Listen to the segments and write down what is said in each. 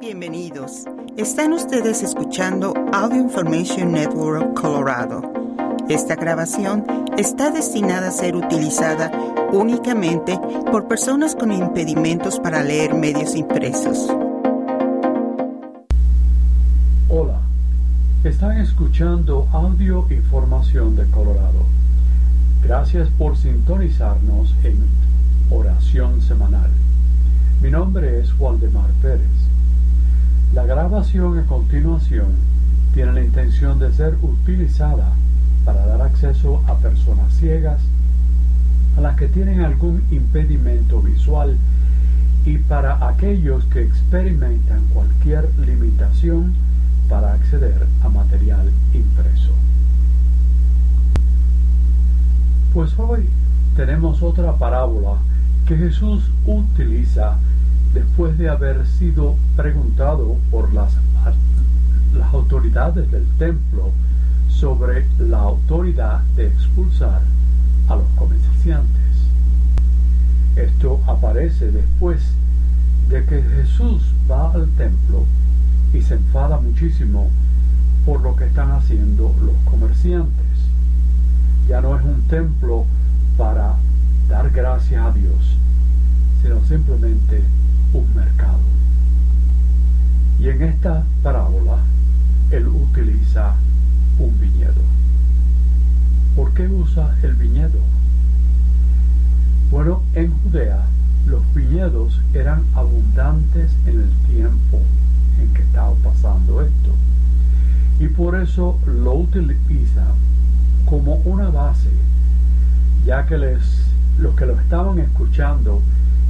Bienvenidos. Están ustedes escuchando Audio Information Network Colorado. Esta grabación está destinada a ser utilizada únicamente por personas con impedimentos para leer medios impresos. Hola, están escuchando Audio Información de Colorado. Gracias por sintonizarnos en Oración Semanal. Mi nombre es Waldemar Pérez. La grabación a continuación tiene la intención de ser utilizada para dar acceso a personas ciegas, a las que tienen algún impedimento visual y para aquellos que experimentan cualquier limitación para acceder a material impreso. Pues hoy tenemos otra parábola que Jesús utiliza después de haber sido preguntado por las, las autoridades del templo sobre la autoridad de expulsar a los comerciantes. Esto aparece después de que Jesús va al templo y se enfada muchísimo por lo que están haciendo los comerciantes. Ya no es un templo para dar gracias a Dios, sino simplemente un mercado. Y en esta parábola él utiliza un viñedo. ¿Por qué usa el viñedo? Bueno, en Judea los viñedos eran abundantes en el tiempo en que estaba pasando esto. Y por eso lo utiliza como una base, ya que les, los que lo estaban escuchando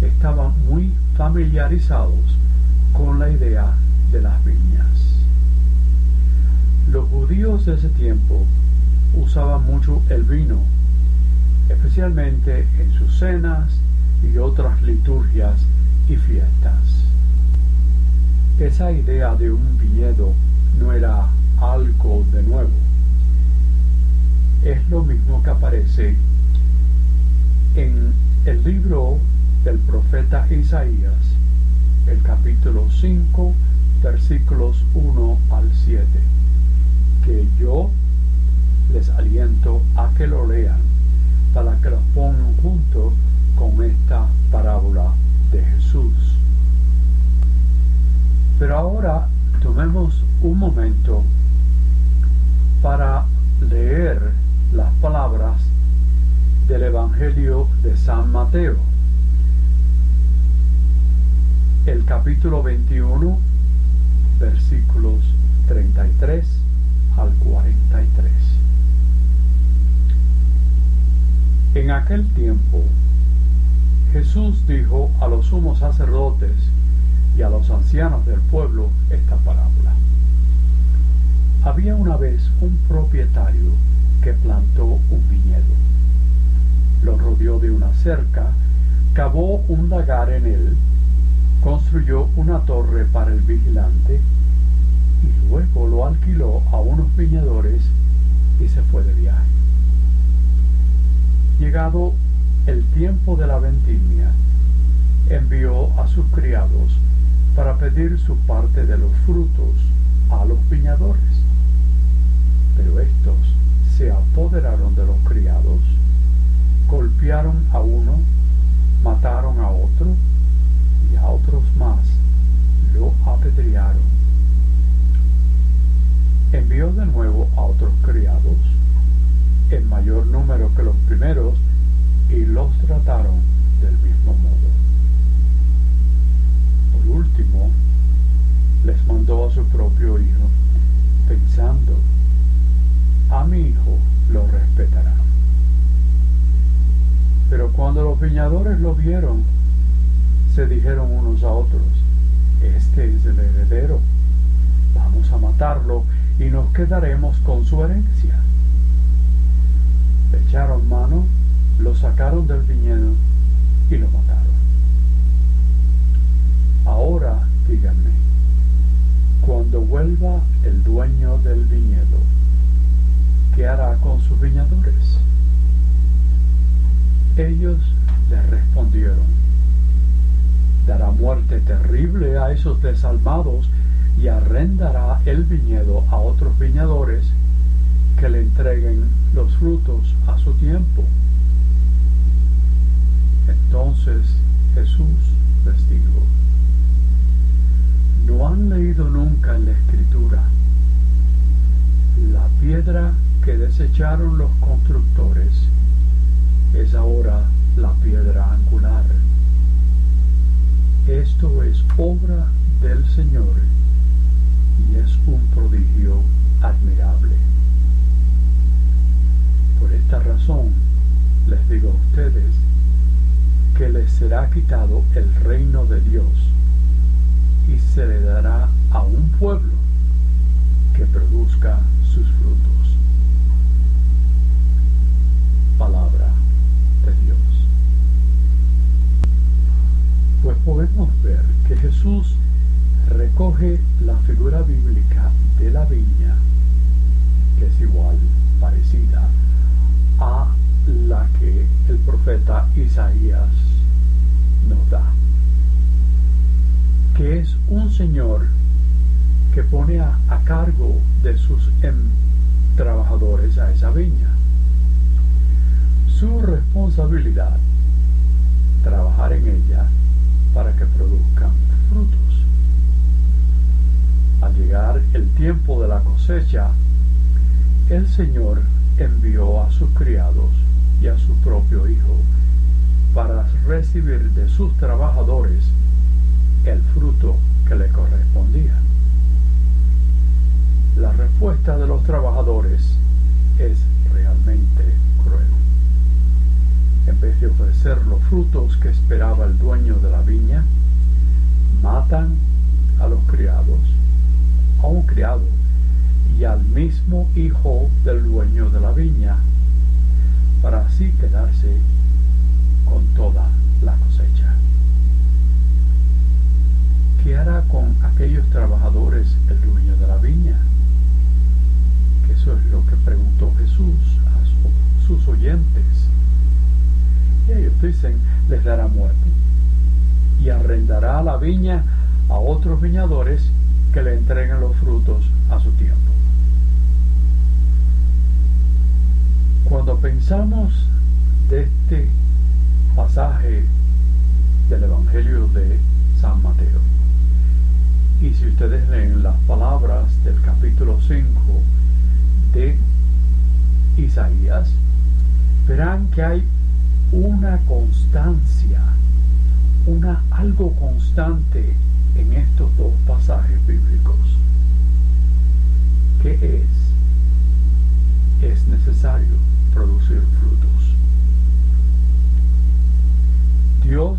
estaban muy familiarizados con la idea de las viñas. Los judíos de ese tiempo usaban mucho el vino, especialmente en sus cenas y otras liturgias y fiestas. Esa idea de un viñedo no era algo de nuevo. Es lo mismo que aparece en el libro del profeta Isaías, el capítulo 5, versículos 1 al 7, que yo les aliento a que lo lean para que lo pongan junto con esta parábola de Jesús. Pero ahora tomemos un momento para leer las palabras del Evangelio de San Mateo capítulo 21, versículos 33 al 43. En aquel tiempo, Jesús dijo a los sumos sacerdotes y a los ancianos del pueblo esta parábola. Había una vez un propietario que plantó un viñedo. Lo rodeó de una cerca, cavó un lagar en él, construyó una torre para el vigilante y luego lo alquiló a unos viñadores y se fue de viaje. Llegado el tiempo de la vendimia, envió a sus criados para pedir su parte de los frutos a los viñadores. Pero estos se apoderaron de los criados, golpearon a uno, mataron a otro, a otros más lo apedrearon. Envió de nuevo a otros criados, en mayor número que los primeros, y los trataron del mismo modo. Por último, les mandó a su propio hijo, pensando, a mi hijo lo respetarán. Pero cuando los viñadores lo vieron, se dijeron unos a otros, este es el heredero, vamos a matarlo y nos quedaremos con su herencia. Le echaron mano, lo sacaron del viñedo y lo mataron. Ahora díganme, cuando vuelva el dueño del viñedo, ¿qué hará con sus viñadores? Ellos le respondieron, dará muerte terrible a esos desalmados y arrendará el viñedo a otros viñadores que le entreguen los frutos a su tiempo. Entonces Jesús les dijo, ¿no han leído nunca en la escritura la piedra que desecharon los constructores es ahora la piedra angular? Esto es obra del Señor y es un prodigio admirable. Por esta razón les digo a ustedes que les será quitado el reino de Dios y se le dará a un pueblo que produzca sus frutos. Palabra de Dios. Pues podemos ver que Jesús recoge la figura bíblica de la viña, que es igual, parecida a la que el profeta Isaías nos da, que es un señor que pone a, cargo de sus em, trabajadores a esa viña. Su responsabilidad, trabajar en ella para que produzcan frutos. Al llegar el tiempo de la cosecha, el Señor envió a sus criados y a su propio hijo para recibir de sus trabajadores el fruto que le correspondía. La respuesta de los trabajadores es realmente cruel. En vez de ofrecer los frutos que esperaba el dueño de la viña, matan a los criados, a un criado y al mismo hijo del dueño de la viña, para así quedarse con toda la cosecha. ¿Qué hará con aquellos trabajadores el dueño de la viña? Que eso es lo que preguntó Jesús a sus oyentes. Y ellos dicen, les dará muerte y arrendará la viña a otros viñadores que le entreguen los frutos a su tiempo. Cuando pensamos de este pasaje del Evangelio de San Mateo, y si ustedes leen las palabras del capítulo 5 de Isaías, verán que hay una constancia, una algo constante en estos dos pasajes bíblicos. ¿Qué es? Es necesario producir frutos. Dios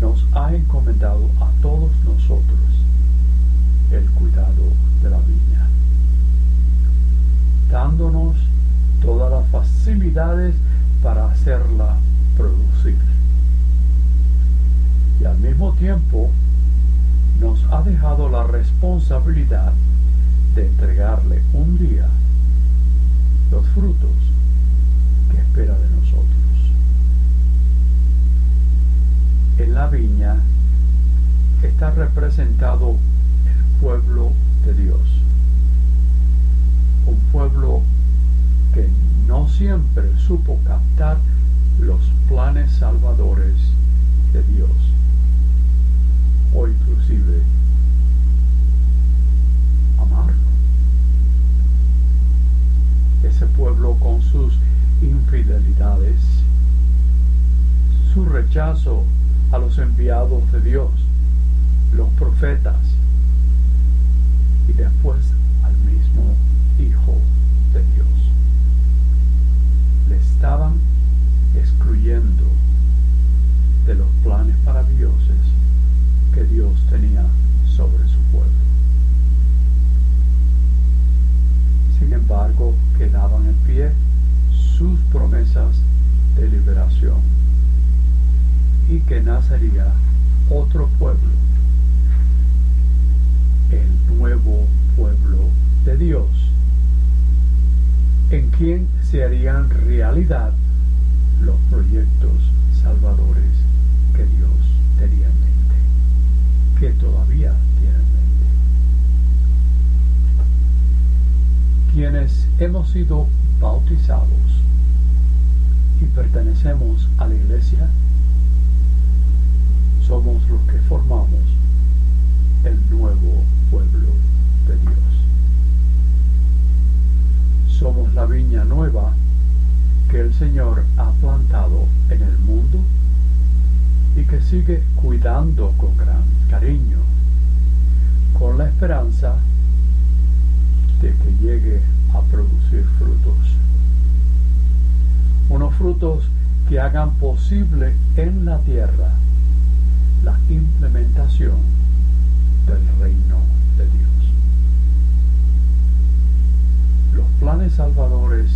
nos ha encomendado a todos nosotros el cuidado de la viña, dándonos todas las facilidades para hacerla producir. Y al mismo tiempo nos ha dejado la responsabilidad de entregarle un día los frutos que espera de nosotros. En la viña está representado el pueblo de Dios, un pueblo que siempre supo captar los planes salvadores de Dios o inclusive amarlo. Ese pueblo con sus infidelidades, su rechazo a los enviados de Dios, los profetas, y después al mismo Hijo estaban excluyendo de los planes maravillosos que Dios tenía sobre su pueblo. Sin embargo, quedaban en pie sus promesas de liberación y que nacería se harían realidad los proyectos salvadores que Dios tenía en mente. que todavía tienen mente. Quienes hemos sido bautizados y pertenecemos a la iglesia, somos los que formamos el nuevo pueblo de Dios. Somos la viña nueva que el Señor ha plantado en el mundo y que sigue cuidando con gran cariño, con la esperanza de que llegue a producir frutos. Unos frutos que hagan posible en la tierra la implementación del reino de Dios. Los planes salvadores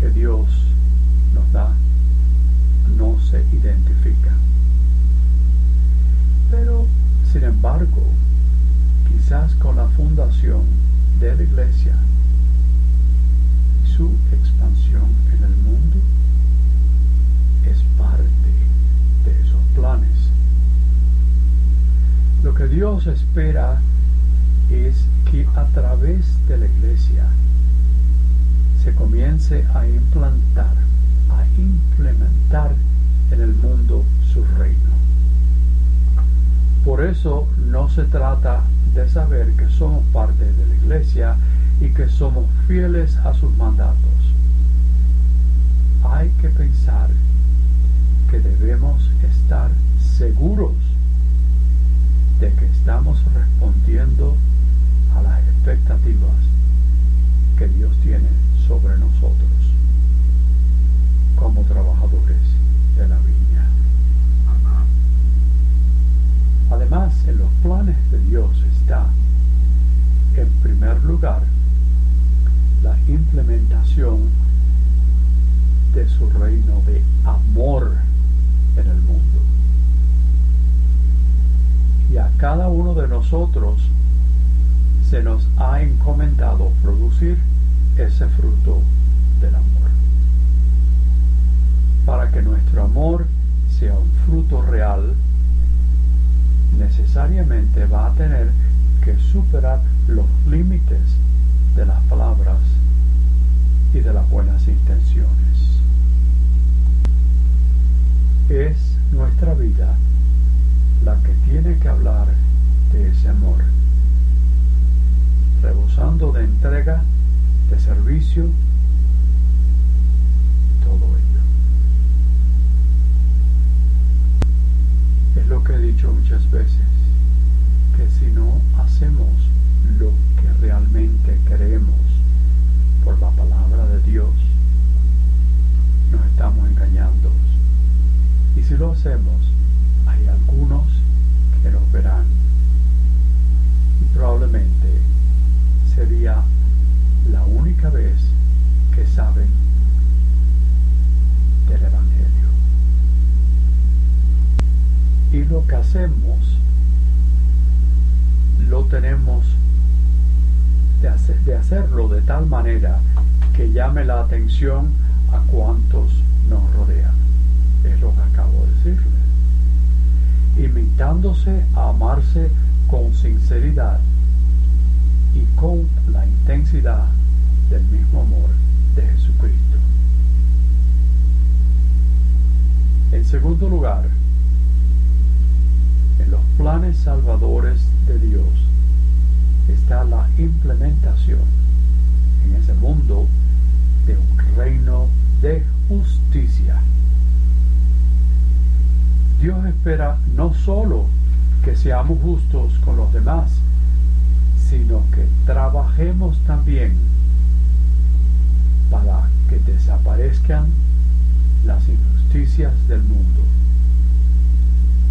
que Dios nos da no se identifican. Pero, sin embargo, quizás con la fundación de la iglesia y su expansión en el mundo, es parte de esos planes. Lo que Dios espera es que a través de la iglesia se comience a implantar, a implementar en el mundo su reino. Por eso no se trata de saber que somos parte de la iglesia y que somos fieles a sus mandatos. Hay que pensar que debemos estar seguros de que estamos respondiendo a las expectativas que Dios tiene sobre nosotros como trabajadores de la viña. Además, en los planes de Dios está, en primer lugar, la implementación de su reino de amor en el mundo. Y a cada uno de nosotros se nos ha encomendado producir ese fruto del amor. Para que nuestro amor sea un fruto real, necesariamente va a tener que superar los límites de las palabras y de las buenas intenciones. Es nuestra vida la que tiene que hablar de ese amor, rebosando de entrega, servicio, todo ello. Es lo que he dicho muchas veces, que si no hacemos lo que realmente queremos por la palabra de Dios, nos estamos engañando. Y si lo hacemos, hay algunos que nos verán. Y probablemente sería la única vez que saben del Evangelio. Y lo que hacemos lo tenemos de, hacer, de hacerlo de tal manera que llame la atención a cuantos nos rodean. Es lo que acabo de decirle. Invitándose a amarse con sinceridad y con la intensidad del mismo amor de Jesucristo. En segundo lugar, los planes salvadores de Dios está la implementación en ese mundo de un reino de justicia. Dios espera no solo que seamos justos con los demás, sino que trabajemos también para que desaparezcan las injusticias del mundo,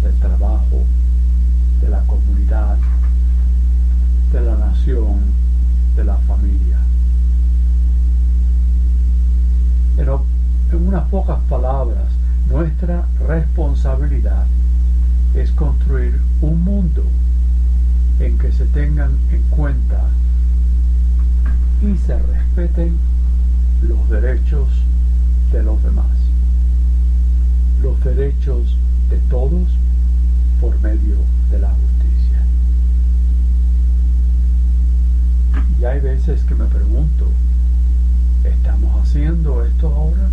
del trabajo, de la comunidad, de la nación, de la familia. Pero en unas pocas palabras, nuestra responsabilidad es construir un mundo en que se tengan en cuenta y se respeten los derechos de los demás, los derechos de todos por medio de la justicia. Y hay veces que me pregunto, ¿estamos haciendo esto ahora?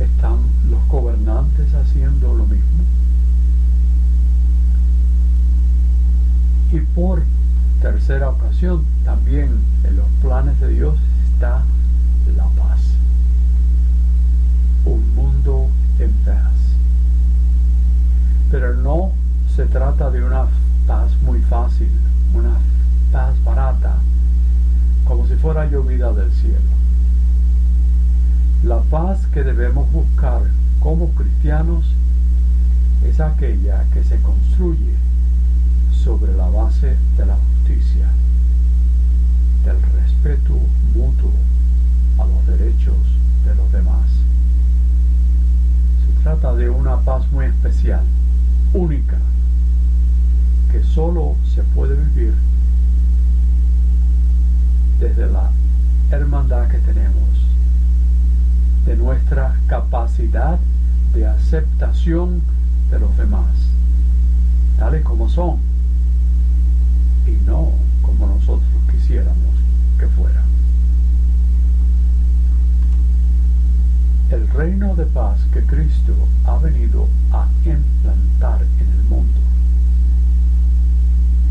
¿Están los gobernantes haciendo lo mismo? Y por tercera ocasión, también en los planes de Dios está la paz. Un mundo en paz. Pero no se trata de una paz muy fácil, una paz barata, como si fuera llovida del cielo. La paz que debemos buscar como cristianos es aquella que se construye sobre la base de la justicia, del respeto mutuo a los derechos de los demás. Se trata de una paz muy especial, única, que solo se puede vivir desde la hermandad que tenemos, de nuestra capacidad de aceptación de los demás, tales como son y no como nosotros quisiéramos que fuera. El reino de paz que Cristo ha venido a implantar en el mundo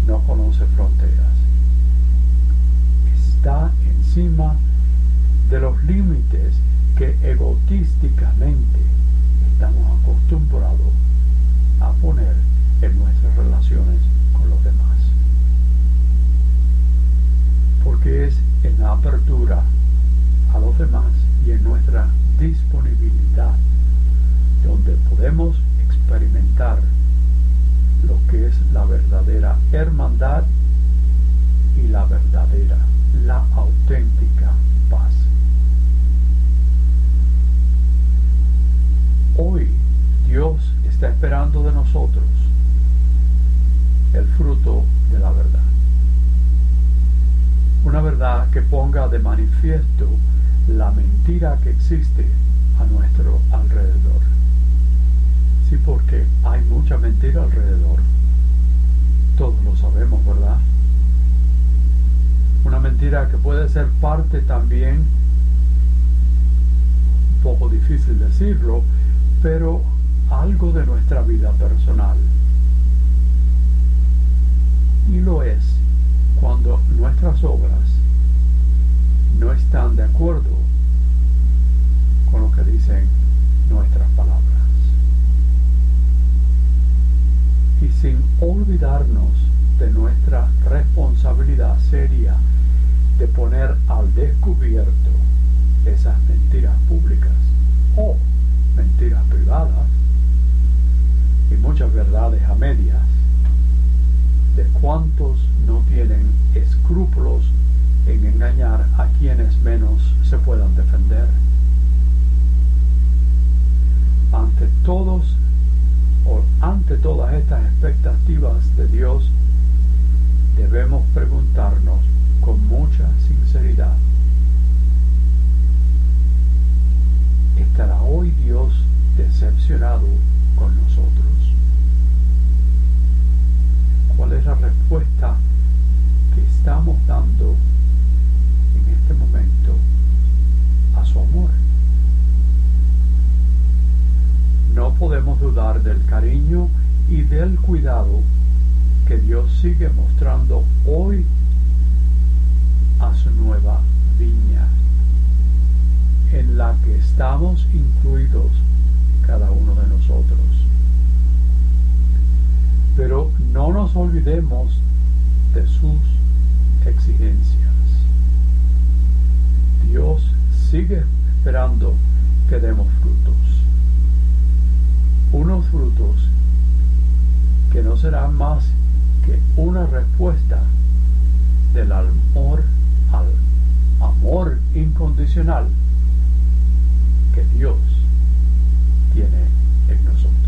no conoce fronteras. Está encima de los límites que egotísticamente estamos acostumbrados a poner en nuestras relaciones con los demás porque es en la apertura a los demás y en nuestra disponibilidad donde podemos experimentar lo que es la verdadera hermandad y la verdadera, la auténtica paz. Hoy Dios está esperando de nosotros el fruto de la verdad una verdad que ponga de manifiesto la mentira que existe a nuestro alrededor. Sí, porque hay mucha mentira alrededor. Todos lo sabemos, ¿verdad? Una mentira que puede ser parte también, un poco difícil decirlo, pero algo de nuestra vida personal. Y lo es cuando nuestras obras no están de acuerdo con lo que dicen nuestras palabras. Y sin olvidarnos de nuestra responsabilidad seria de poner al descubierto esas mentiras públicas o mentiras privadas y muchas verdades a medias de cuántos no tienen escrúpulos en engañar a quienes menos se puedan defender. Ante todos o ante todas estas expectativas de Dios, debemos preguntarnos con mucha sinceridad, ¿estará hoy Dios decepcionado con nosotros? cuál es la respuesta que estamos dando en este momento a su amor. No podemos dudar del cariño y del cuidado que Dios sigue mostrando hoy a su nueva viña, en la que estamos incluidos cada uno de nosotros. Pero no nos olvidemos de sus exigencias. Dios sigue esperando que demos frutos. Unos frutos que no serán más que una respuesta del amor al amor incondicional que Dios tiene en nosotros.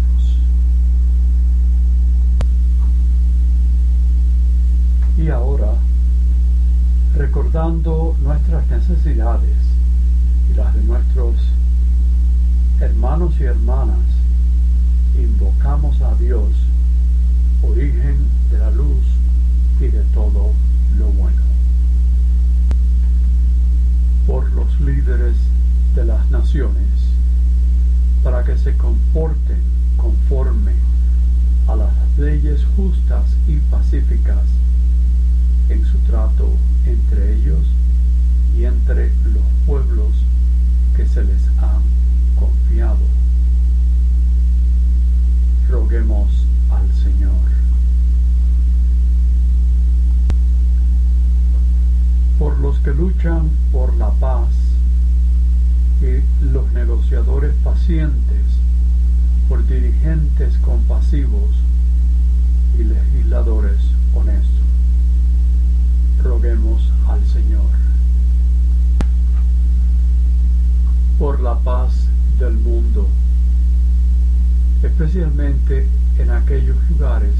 y ahora, recordando nuestras necesidades y las de nuestros hermanos y hermanas, invocamos a Dios de la luz y de todo lo bueno. Por los líderes de las naciones, para que se comporten conforme a las leyes justas y pacíficas en su trato entre ellos y entre los pueblos que se les han confiado. Roguemos al Señor. Por los que luchan por la paz y los negociadores pacientes, por compasivos y legisladores honestos. Roguemos al Señor. Por la paz del mundo, especialmente en aquellos lugares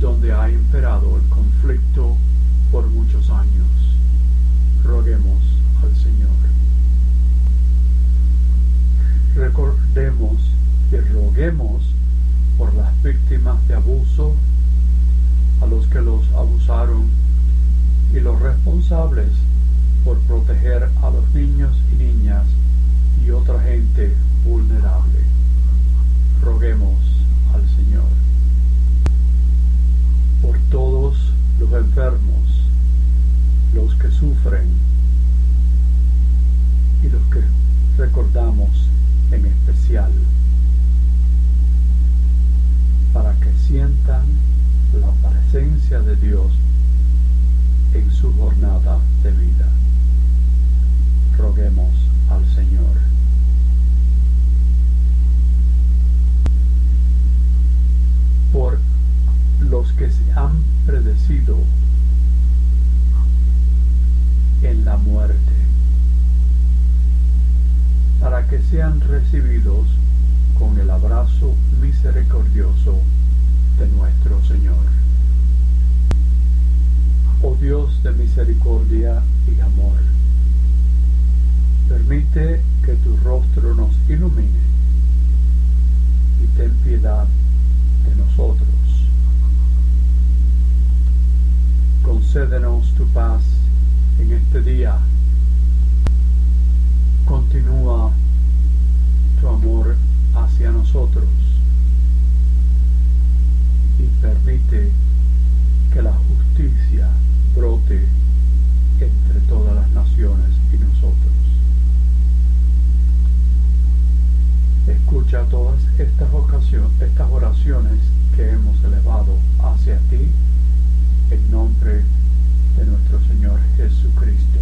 donde ha imperado el conflicto por muchos años. Roguemos al Señor. Recordemos y roguemos por las víctimas de abuso, a los que los abusaron y los responsables por proteger a los niños y niñas y otra gente vulnerable. Roguemos al Señor. Por todos los enfermos, los que sufren y los que recordamos en especial para que sientan la presencia de Dios en su jornada de vida. Roguemos al Señor. Por los que se han predecido en la muerte, para que sean recibidos con el abrazo misericordioso de nuestro Señor. Oh Dios de misericordia y amor, permite que tu rostro nos ilumine y ten piedad de nosotros. Concédenos tu paz en este día. Continúa tu amor hacia nosotros y que la justicia brote entre todas las naciones y nosotros. Escucha todas estas, estas oraciones que hemos elevado hacia ti en nombre de nuestro Señor Jesucristo,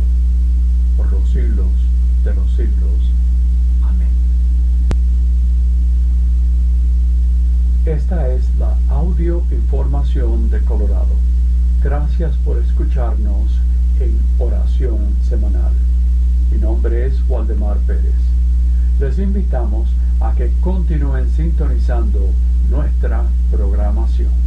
por los siglos de los siglos. Esta es la audio información de Colorado. Gracias por escucharnos en oración semanal. Mi nombre es Waldemar Pérez. Les invitamos a que continúen sintonizando nuestra programación.